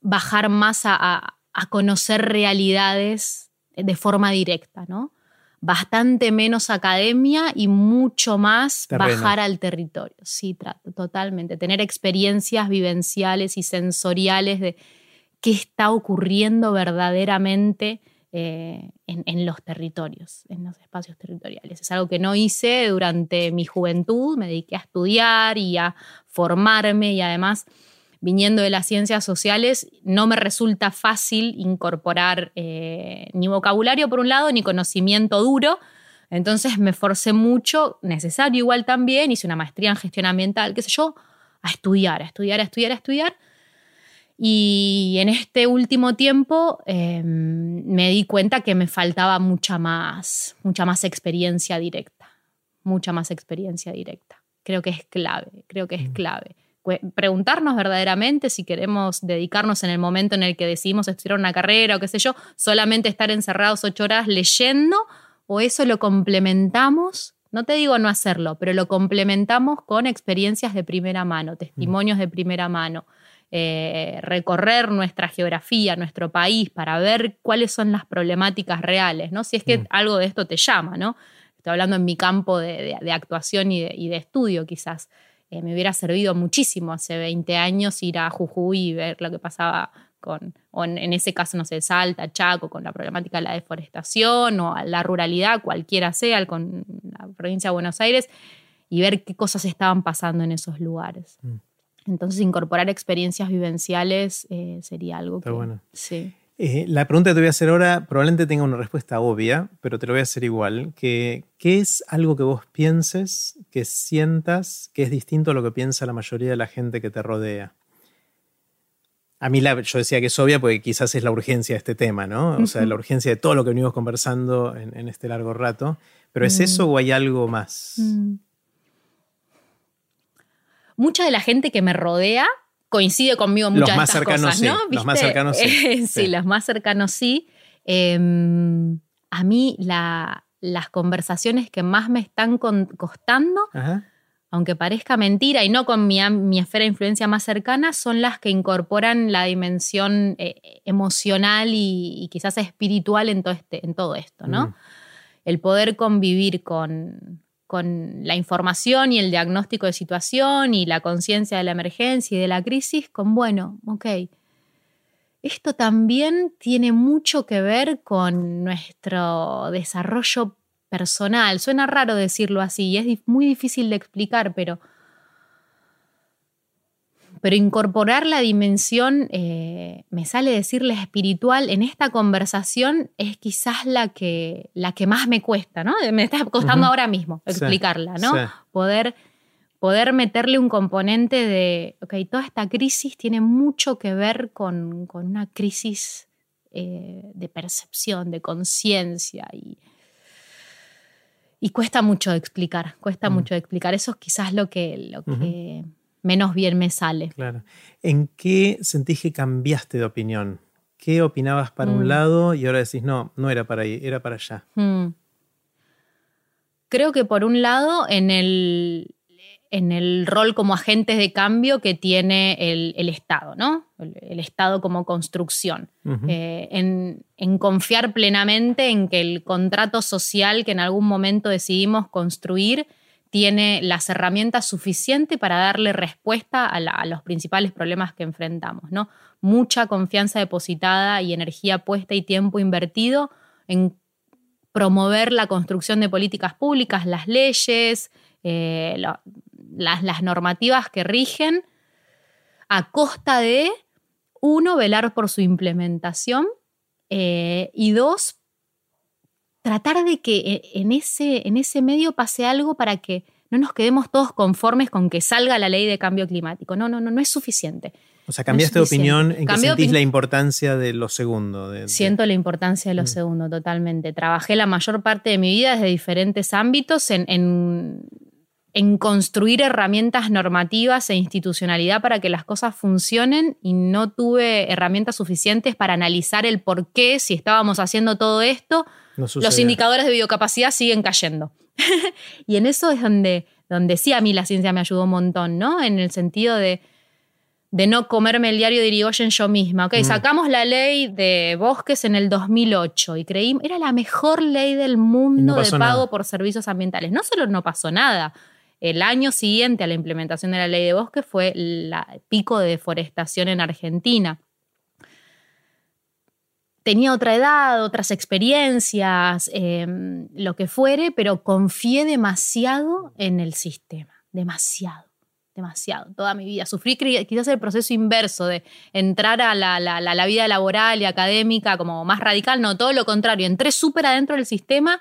bajar más a, conocer realidades de forma directa, ¿no? Bastante menos academia y mucho más bajar al territorio. Sí, totalmente. Tener experiencias vivenciales y sensoriales de qué está ocurriendo verdaderamente eh, en, los territorios, en los espacios territoriales. Es algo que no hice durante mi juventud, me dediqué a estudiar y a formarme y además viniendo de las ciencias sociales, no me resulta fácil incorporar eh, ni vocabulario por un lado, ni conocimiento duro. Entonces me forcé mucho, necesario igual también, hice una maestría en gestión ambiental, qué sé yo, a estudiar, a estudiar, a estudiar, a estudiar y en este último tiempo em, me di cuenta que me faltaba mucha más, mucha más experiencia directa, mucha más experiencia directa. Creo que es clave, creo que es mm. clave. Preguntarnos verdaderamente si queremos dedicarnos en el momento en el que decidimos estudiar una carrera o qué sé yo, solamente estar encerrados ocho horas leyendo o eso lo complementamos no te digo no hacerlo, pero lo complementamos con experiencias de primera mano, testimonios de primera mano, eh, recorrer nuestra geografía, nuestro país, para ver cuáles son las problemáticas reales, ¿no? Si es que mm. algo de esto te llama, ¿no? Estoy hablando en mi campo de, actuación y de, estudio, quizás. Eh, me hubiera servido muchísimo hace 20 años ir a Jujuy y ver lo que pasaba con, o en, ese caso, no sé, Salta, Chaco, con la problemática de la deforestación o la ruralidad, cualquiera sea, con la provincia de Buenos Aires, y ver qué cosas estaban pasando en esos lugares. Mm. Entonces, incorporar experiencias vivenciales eh, sería algo Está bueno. Sí. Eh, la pregunta que te voy a hacer ahora probablemente tenga una respuesta obvia, pero te lo voy a hacer igual. Que, ¿Qué es algo que vos pienses, que sientas, que es distinto a lo que piensa la mayoría de la gente que te rodea? A mí yo decía que es obvia porque quizás es la urgencia de este tema, ¿no? O sea, la urgencia de todo lo que venimos conversando en, este largo rato. ¿Pero es mm. eso o hay algo más? Mm mucha de la gente que me rodea coincide conmigo en muchas los más de cercanos cosas, sí, ¿no? Los más cercanos sí. sí, los más cercanos sí. Em, a mí las conversaciones que más me están costando aunque parezca mentira y no con mi, esfera de influencia más cercana, son las que incorporan la dimensión eh, emocional y, quizás espiritual en todo, este, en todo esto, ¿no? Mm. El poder convivir con, la información y el diagnóstico de situación y la conciencia de la emergencia y de la crisis con, bueno, ok, esto también tiene mucho que ver con nuestro desarrollo personal. Suena raro decirlo así y es muy difícil de explicar, pero, pero incorporar la dimensión, eh, me sale decirle espiritual, en esta conversación es quizás la que, la que más me cuesta, ¿no? Me está costando ahora mismo explicarla, ¿no? Poder, poder meterle un componente de, ok, toda esta crisis tiene mucho que ver con, una crisis eh, de percepción, de conciencia y y cuesta mucho explicar, cuesta mucho explicar. Eso es quizás lo que, lo que menos bien me sale. Claro. ¿En qué sentís que cambiaste de opinión? ¿Qué opinabas para un mm. lado y ahora decís, no, no era para ahí, era para allá? Mm. Creo que por un lado, en el, en el rol como agentes de cambio que tiene el, Estado, ¿no? El, Estado como construcción. Eh, en, confiar plenamente en que el contrato social que en algún momento decidimos construir tiene las herramientas suficientes para darle respuesta a, los principales problemas que enfrentamos, ¿no? Mucha confianza depositada y energía puesta y tiempo invertido en promover la construcción de políticas públicas, las leyes, eh, las, normativas que rigen a costa de, uno, velar por su implementación eh, y dos, tratar de que e, en ese, en ese medio pase algo para que no nos quedemos todos conformes con que salga la ley de cambio climático. No, no, no, no es suficiente. O sea, cambiaste de opinión en que sentís la importancia de lo segundo. Siento la importancia de lo mm. segundo, totalmente. Trabajé la mayor parte de mi vida desde diferentes ámbitos en, en construir herramientas normativas e institucionalidad para que las cosas funcionen y no tuve herramientas suficientes para analizar el por qué, si estábamos haciendo todo esto, los indicadores de biocapacidad siguen cayendo. y en eso es donde, donde sí a mí la ciencia me ayudó un montón, ¿no? En el sentido de, de no comerme el diario de Irigoyen yo misma. Ok, mm. sacamos la ley de bosques en el 2008 y creí, era la mejor ley del mundo de pago por servicios ambientales. No solo no pasó nada, el año siguiente a la implementación de la ley de bosque fue el pico de deforestación en Argentina. Tenía otra edad, otras experiencias, em, lo que fuere, pero confié demasiado en el sistema, demasiado demasiado, toda mi vida. Sufrí quizás el proceso inverso de entrar a la, vida laboral y académica como más radical, no, todo lo contrario, entré súper adentro del sistema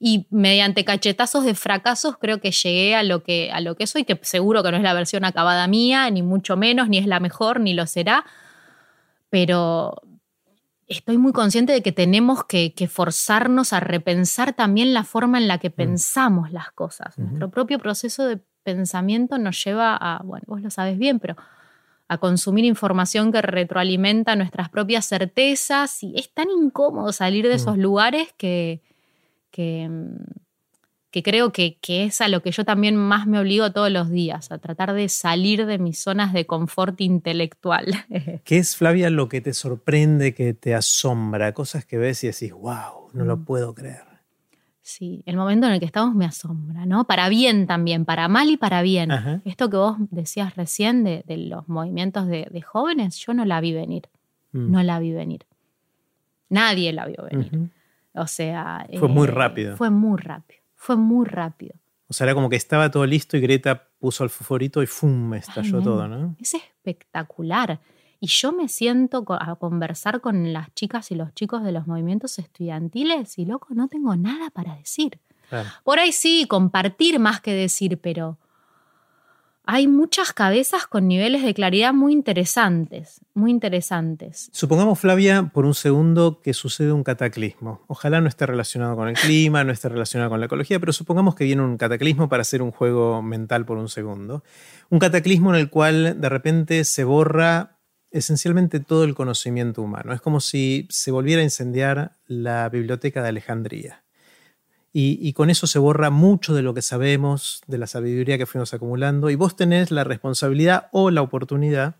y mediante cachetazos de fracasos creo que llegué a lo que, a lo que soy, que seguro que no es la versión acabada mía, ni mucho menos, ni es la mejor, ni lo será, pero estoy muy consciente de que tenemos que, forzarnos a repensar también la forma en la que mm. pensamos las cosas. Nuestro propio proceso de pensamiento nos lleva a, bueno, vos lo sabes bien, pero a consumir información que retroalimenta nuestras propias certezas y es tan incómodo salir de mm. esos lugares que, que, que creo que, es a lo que yo también más me obligo todos los días, a tratar de salir de mis zonas de confort intelectual. ¿Qué es, Flavia, lo que te sorprende, que te asombra? Cosas que ves y decís, wow, no lo mm. puedo creer. Sí, el momento en el que estamos me asombra, ¿no? Para bien también, para mal y para bien. Esto que vos decías recién de, los movimientos de, jóvenes, yo no la vi venir. Mm. No la vi venir. Nadie la vio venir. O sea... Fue muy eh, rápido. Fue muy rápido, fue muy rápido. O sea, era como que estaba todo listo y Greta puso el fosforito y ¡fum! estalló todo, ¿no? Es espectacular. Y yo me siento a conversar con las chicas y los chicos de los movimientos estudiantiles y loco, no tengo nada para decir. Por ahí sí, compartir más que decir, pero hay muchas cabezas con niveles de claridad muy interesantes, muy interesantes. Supongamos, Flavia, por un segundo que sucede un cataclismo. Ojalá no esté relacionado con el clima, no esté relacionado con la ecología, pero supongamos que viene un cataclismo para hacer un juego mental por un segundo. Un cataclismo en el cual de repente se borra esencialmente todo el conocimiento humano. Es como si se volviera a incendiar la biblioteca de Alejandría y, con eso se borra mucho de lo que sabemos, de la sabiduría que fuimos acumulando, y vos tenés la responsabilidad o la oportunidad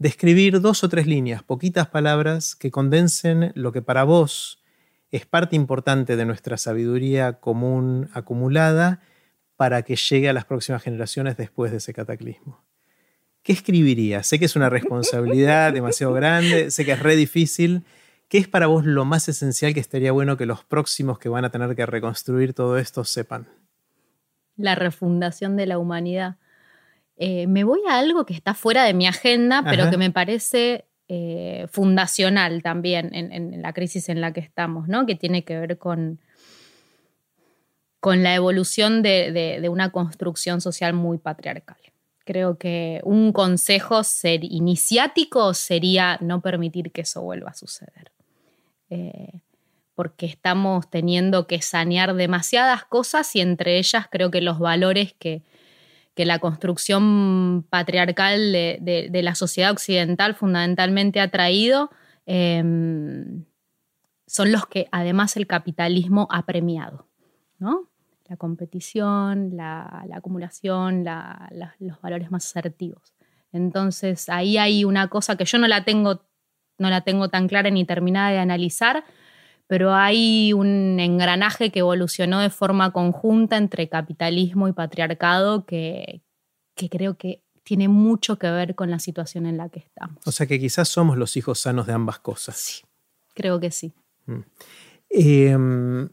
de escribir dos o tres líneas, poquitas palabras, que condensen lo que para vos es parte importante de nuestra sabiduría común acumulada para que llegue a las próximas generaciones después de ese cataclismo. ¿Qué escribirías? Sé que es una responsabilidad demasiado grande, sé que es re difícil, ¿Qué es para vos lo más esencial que estaría bueno que los próximos que van a tener que reconstruir todo esto sepan? La refundación de la humanidad. Eh, me voy a algo que está fuera de mi agenda, pero que me parece eh, fundacional también en, la crisis en la que estamos, ¿no? que tiene que ver con, con la evolución de, una construcción social muy patriarcal. Creo que un consejo ser iniciático sería no permitir que eso vuelva a suceder. Eh, porque estamos teniendo que sanear demasiadas cosas y entre ellas creo que los valores que, la construcción patriarcal de, la sociedad occidental fundamentalmente ha traído em, son los que además el capitalismo ha premiado, ¿no? La competición, la, acumulación, los valores más asertivos. Entonces ahí hay una cosa que yo no la tengo no la tengo tan clara ni terminada de analizar, pero hay un engranaje que evolucionó de forma conjunta entre capitalismo y patriarcado que, creo que tiene mucho que ver con la situación en la que estamos. O sea que quizás somos los hijos sanos de ambas cosas. Sí, creo que sí. Mm. Em,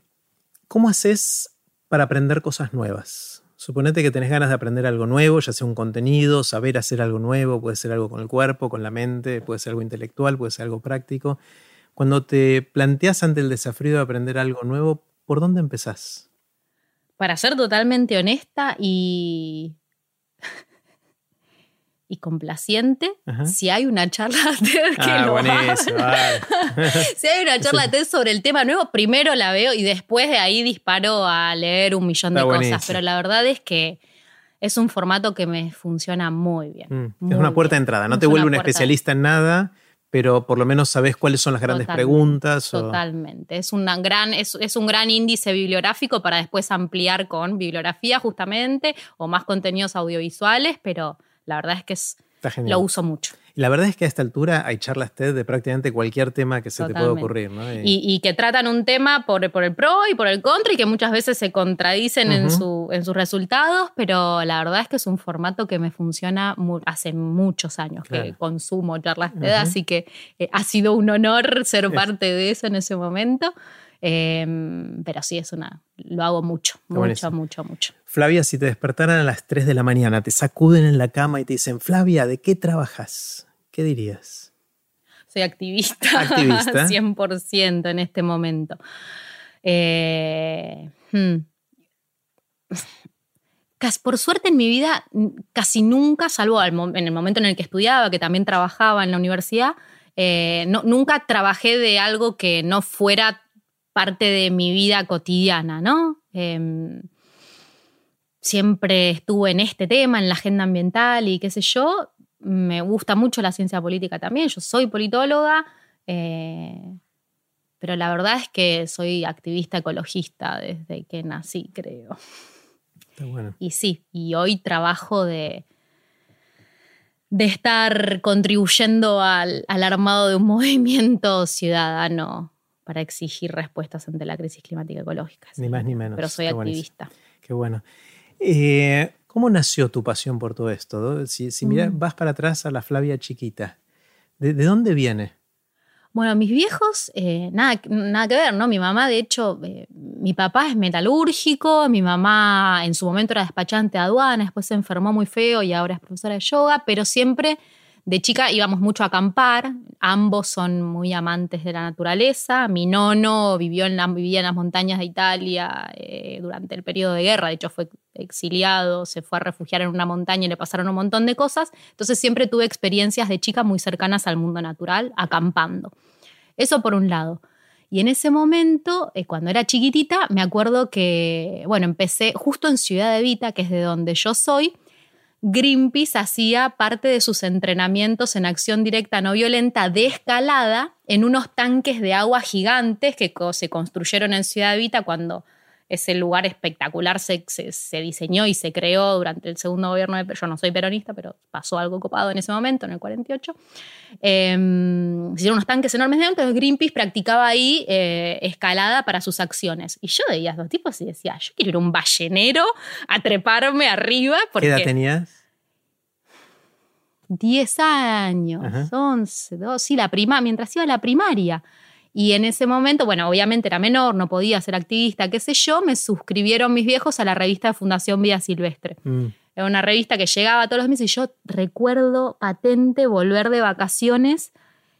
¿Cómo haces para aprender cosas nuevas? Suponete que tenés ganas de aprender algo nuevo, ya sea un contenido, saber hacer algo nuevo, puede ser algo con el cuerpo, con la mente, puede ser algo intelectual, puede ser algo práctico. Cuando te planteas ante el desafío de aprender algo nuevo, ¿por dónde empezás? Para ser totalmente honesta y y complaciente si hay una charla TED que ah, lo si hay una charla TED sobre el tema nuevo, primero la veo y después de ahí disparo a leer un millón de cosas. Pero la verdad es que es un formato que me funciona muy bien. Mm, es una puerta de entrada, no te vuelve un especialista en nada, pero por lo menos sabes cuáles son las grandes preguntas. Totalmente. Es, una gran, es, es, un gran índice bibliográfico para después ampliar con bibliografía justamente o más contenidos audiovisuales, pero la verdad es que es, lo uso mucho. Y la verdad es que a esta altura hay charlas TED de prácticamente cualquier tema que se te pueda ocurrir. Y, que tratan un tema por, por, el pro y por el contra y que muchas veces se contradicen en, su, en sus resultados, pero la verdad es que es un formato que me funciona hace muchos años que consumo charlas TED, así que eh, ha sido un honor ser parte de eso en ese momento. Em, pero sí, es una. Lo hago mucho, mucho, mucho, mucho. Flavia, si te despertaran a las 3 de la mañana, te sacuden en la cama y te dicen, Flavia, ¿de qué trabajas? ¿Qué dirías? Soy activista. Activista. 100% en este momento. Eh, hmm. Por suerte en mi vida, casi nunca, salvo en el momento en el que estudiaba, que también trabajaba en la universidad, eh, nunca trabajé de algo que no fuera parte de mi vida cotidiana, ¿no? Em, siempre estuve en este tema, en la agenda ambiental y qué sé yo. Me gusta mucho la ciencia política también, yo soy politóloga, eh, pero la verdad es que soy activista ecologista desde que nací, creo. bueno. Y sí, y hoy trabajo de, de estar contribuyendo al, al armado de un movimiento ciudadano para exigir respuestas ante la crisis climática ecológica. Ni más ni menos. Pero soy activista. Qué bueno. Eh, ¿Cómo nació tu pasión por todo esto? Si, mm. vas para atrás a la Flavia chiquita, ¿de, dónde viene? Bueno, mis viejos, eh, nada, nada que ver, ¿no? Mi mamá, de hecho, eh, mi papá es metalúrgico, mi mamá en su momento era despachante de aduana, después se enfermó muy feo y ahora es profesora de yoga, pero siempre de chica íbamos mucho a acampar, ambos son muy amantes de la naturaleza. Mi nono vivió en vivía en las montañas de Italia eh, durante el periodo de guerra, de hecho fue exiliado, se fue a refugiar en una montaña y le pasaron un montón de cosas. Entonces siempre tuve experiencias de chica muy cercanas al mundo natural, acampando. Eso por un lado. Y en ese momento, eh, cuando era chiquitita, me acuerdo que, bueno, empecé justo en Ciudad de Vita, que es de donde yo soy, Greenpeace hacía parte de sus entrenamientos en acción directa no violenta de escalada en unos tanques de agua gigantes que se construyeron en Ciudad Vita cuando ese lugar espectacular se, se, diseñó y se creó durante el segundo gobierno de Yo no soy peronista, pero pasó algo copado en ese momento, en el 48. Em, se hicieron unos tanques enormes de entonces Greenpeace practicaba ahí eh, escalada para sus acciones. Y yo veía a dos tipos y decía, yo quiero ir a un ballenero a treparme arriba. Porque, ¿Qué edad tenías? 10 años, 11, 12, sí, la prima, mientras iba a la primaria. Y en ese momento, bueno, obviamente era menor, no podía ser activista, qué sé yo, me suscribieron mis viejos a la revista de Fundación Vida Silvestre. Mm. Era una revista que llegaba todos los meses y yo recuerdo patente volver de vacaciones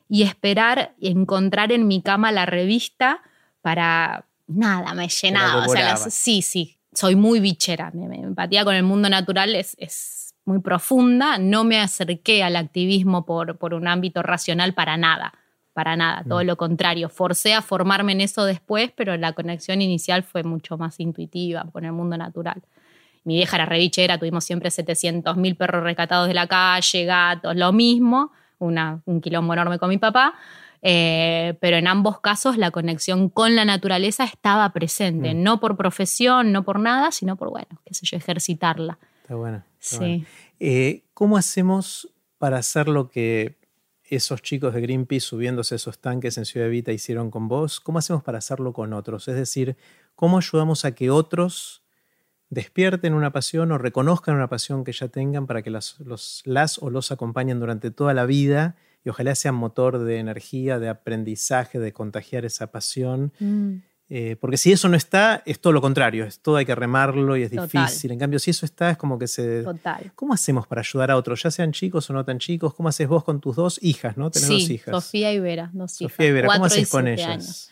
y esperar encontrar en mi cama la revista para nada, me llenaba. O sea, sí, sí, soy muy bichera. Mi, empatía con el mundo natural es muy profunda, no me acerqué al activismo por, por un ámbito racional para nada, para nada, todo mm. lo contrario, forcé a formarme en eso después, pero la conexión inicial fue mucho más intuitiva con el mundo natural. Mi vieja era revichera, tuvimos siempre 700.000 perros rescatados de la calle, gatos, lo mismo, una, un quilombo enorme con mi papá, eh, pero en ambos casos la conexión con la naturaleza estaba presente, mm. no por profesión, no por nada, sino por, bueno, qué sé yo, ejercitarla. Está bueno. Sí. Eh, ¿Cómo hacemos para hacer lo que esos chicos de Greenpeace subiéndose esos tanques en Ciudad Evita hicieron con vos? ¿Cómo hacemos para hacerlo con otros? Es decir, ¿cómo ayudamos a que otros despierten una pasión o reconozcan una pasión que ya tengan para que las, los, las o los acompañen durante toda la vida y ojalá sean motor de energía, de aprendizaje, de contagiar esa pasión? Mm. Eh, porque si eso no está, es todo lo contrario, es todo hay que remarlo y es difícil. En cambio, si eso está, es como que se... Total. ¿Cómo hacemos para ayudar a otros, ya sean chicos o no tan chicos? ¿Cómo haces vos con tus dos hijas, no? Tenés dos hijas. Sofía y Vera, dos hijas. Sofía y Vera, ¿cómo haces con ellas?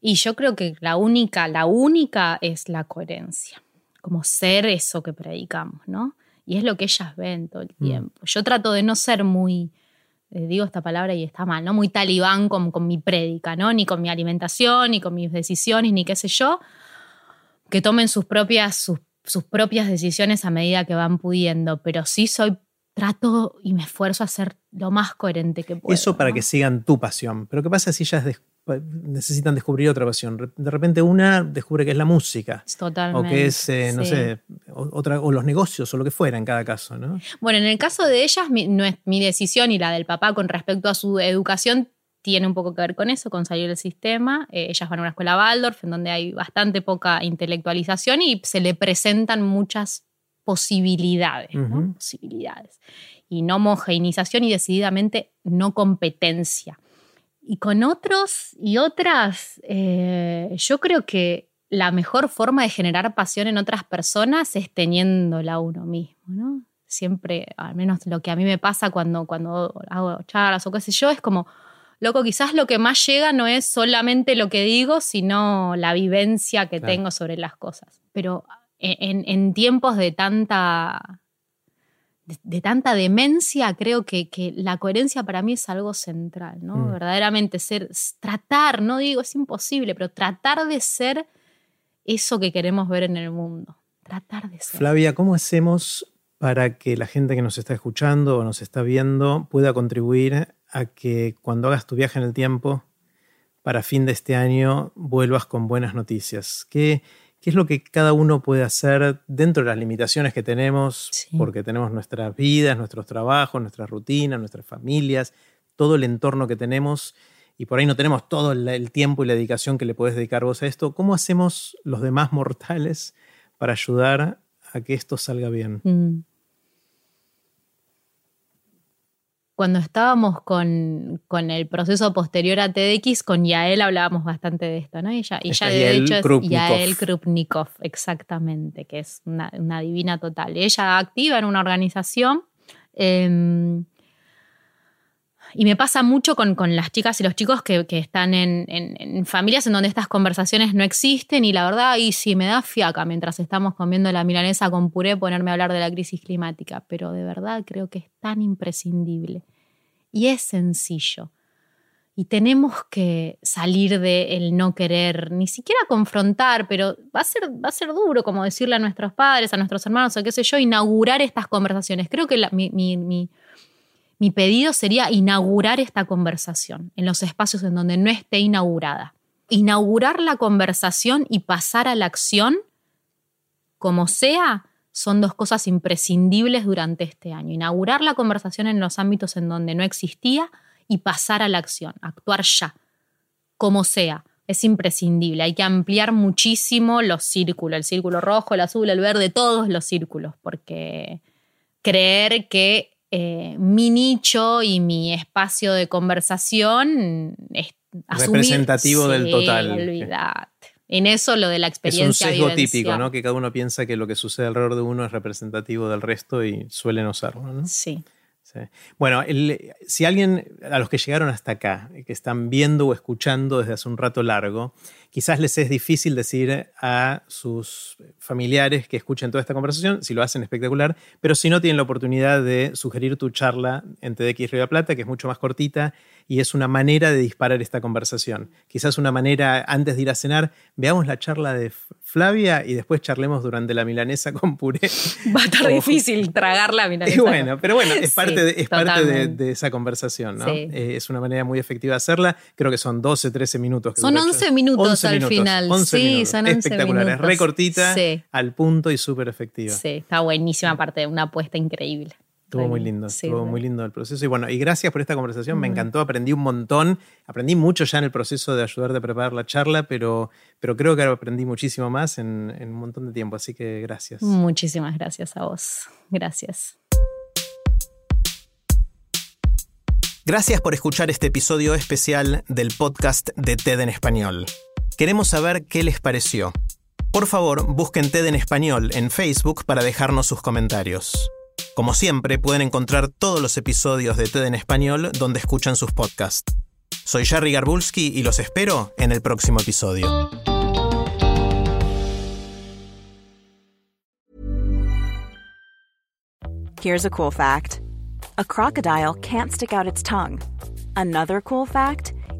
Y yo creo que la única, la única es la coherencia, como ser eso que predicamos, ¿no? Y es lo que ellas ven todo el mm. tiempo. Yo trato de no ser muy eh, digo esta palabra y está mal, ¿no? Muy talibán con, con mi prédica, ¿no? Ni con mi alimentación, ni con mis decisiones, ni qué sé yo. Que tomen sus propias, sus, sus propias decisiones a medida que van pudiendo, pero sí soy trato y me esfuerzo a ser lo más coherente que puedo. Eso para que sigan tu pasión. Pero ¿qué pasa si ellas necesitan descubrir otra pasión? De repente una descubre que es la música. Totalmente. O que es, eh, no sé, otra, o los negocios o lo que fuera en cada caso, ¿no? Bueno, en el caso de ellas, mi, no es, mi decisión y la del papá con respecto a su educación tiene un poco que ver con eso, con salir del sistema. Eh, ellas van a una escuela Waldorf, en donde hay bastante poca intelectualización y se le presentan muchas posibilidades, posibilidades. Y no homogeneización y decididamente no competencia. Y con otros y otras, eh, yo creo que la mejor forma de generar pasión en otras personas es teniéndola uno mismo, ¿no? Siempre, al menos lo que a mí me pasa cuando, cuando hago charlas o qué sé yo, es como, loco, quizás lo que más llega no es solamente lo que digo, sino la vivencia que tengo sobre las cosas. Pero en, tiempos de tanta, de, tanta demencia, creo que, la coherencia para mí es algo central, ¿no? Mm. Verdaderamente ser, tratar, no digo es imposible, pero tratar de ser eso que queremos ver en el mundo. Tratar de ser. Flavia, ¿cómo hacemos para que la gente que nos está escuchando o nos está viendo pueda contribuir a que cuando hagas tu viaje en el tiempo, para fin de este año, vuelvas con buenas noticias? ¿Qué, qué es lo que cada uno puede hacer dentro de las limitaciones que tenemos, porque tenemos nuestras vidas, nuestros trabajos, nuestras rutinas, nuestras familias, todo el entorno que tenemos, y por ahí no tenemos todo el tiempo y la dedicación que le puedes dedicar vos a esto. ¿Cómo hacemos los demás mortales para ayudar a que esto salga bien? Mm. Cuando estábamos con, el proceso posterior a TDX, con Yael hablábamos bastante de esto, ¿no? Y ella, de hecho es Yael Krupnikov, exactamente, que es una, divina total. Ella activa en una organización. Em, y me pasa mucho con, las chicas y los chicos que, están en, familias en donde estas conversaciones no existen y la verdad, y si me da fiaca mientras estamos comiendo la milanesa con puré ponerme a hablar de la crisis climática, pero de verdad creo que es tan imprescindible y es sencillo. Y tenemos que salir de el no querer, ni siquiera confrontar, pero va a ser, va a ser duro, como decirle a nuestros padres, a nuestros hermanos, o qué sé yo, inaugurar estas conversaciones. Creo que mi, mi mi pedido sería inaugurar esta conversación en los espacios en donde no esté inaugurada. inaugurar la conversación y pasar a la acción, como sea, son dos cosas imprescindibles durante este año. Inaugurar la conversación en los ámbitos en donde no existía y pasar a la acción, actuar ya, como sea. Es imprescindible. Hay que ampliar muchísimo los círculos, el círculo rojo, el azul, el verde, todos los círculos, porque creer que eh, mi nicho y mi espacio de conversación es representativo del total. Olvidate. En eso lo de la experiencia. Es un sesgo típico, ¿no? Que cada uno piensa que lo que sucede alrededor de uno es representativo del resto y suelen usarlo, ¿no? Sí. Bueno, si alguien, a los que llegaron hasta acá, que están viendo o escuchando desde hace un rato largo, quizás les es difícil decir a sus familiares que escuchen toda esta conversación, si lo hacen espectacular, pero si no tienen la oportunidad de sugerir tu charla en TDX Río de Plata, que es mucho más cortita y es una manera de disparar esta conversación. Quizás una manera, antes de ir a cenar, veamos la charla de Flavia y después charlemos durante la milanesa con puré. Va a estar difícil tragar la milanesa. bueno, pero bueno, es parte, de, es parte de, esa conversación, ¿no? Eh, es una manera muy efectiva de hacerla. Creo que son 12, 13 minutos. son 11 minutos al final. 11 sí, minutos. son 11 Espectacular, es recortita, al punto y súper efectiva. Sí, está buenísima parte, una apuesta increíble. Estuvo muy lindo, estuvo muy lindo el proceso. Y bueno, y gracias por esta conversación, me encantó, aprendí un montón, aprendí mucho ya en el proceso de ayudarte a preparar la charla, pero, pero creo que aprendí muchísimo más en, en un montón de tiempo, así que gracias. Muchísimas gracias a vos, gracias. Gracias por escuchar este episodio especial del podcast de TED en Español. Queremos saber qué les pareció. Por favor, busquen TED en Español en Facebook para dejarnos sus comentarios. Como siempre, pueden encontrar todos los episodios de TED en español donde escuchan sus podcasts. Soy Jerry Garbulski y los espero en el próximo episodio. Here's a cool fact. A crocodile can't stick out its tongue. Another cool fact,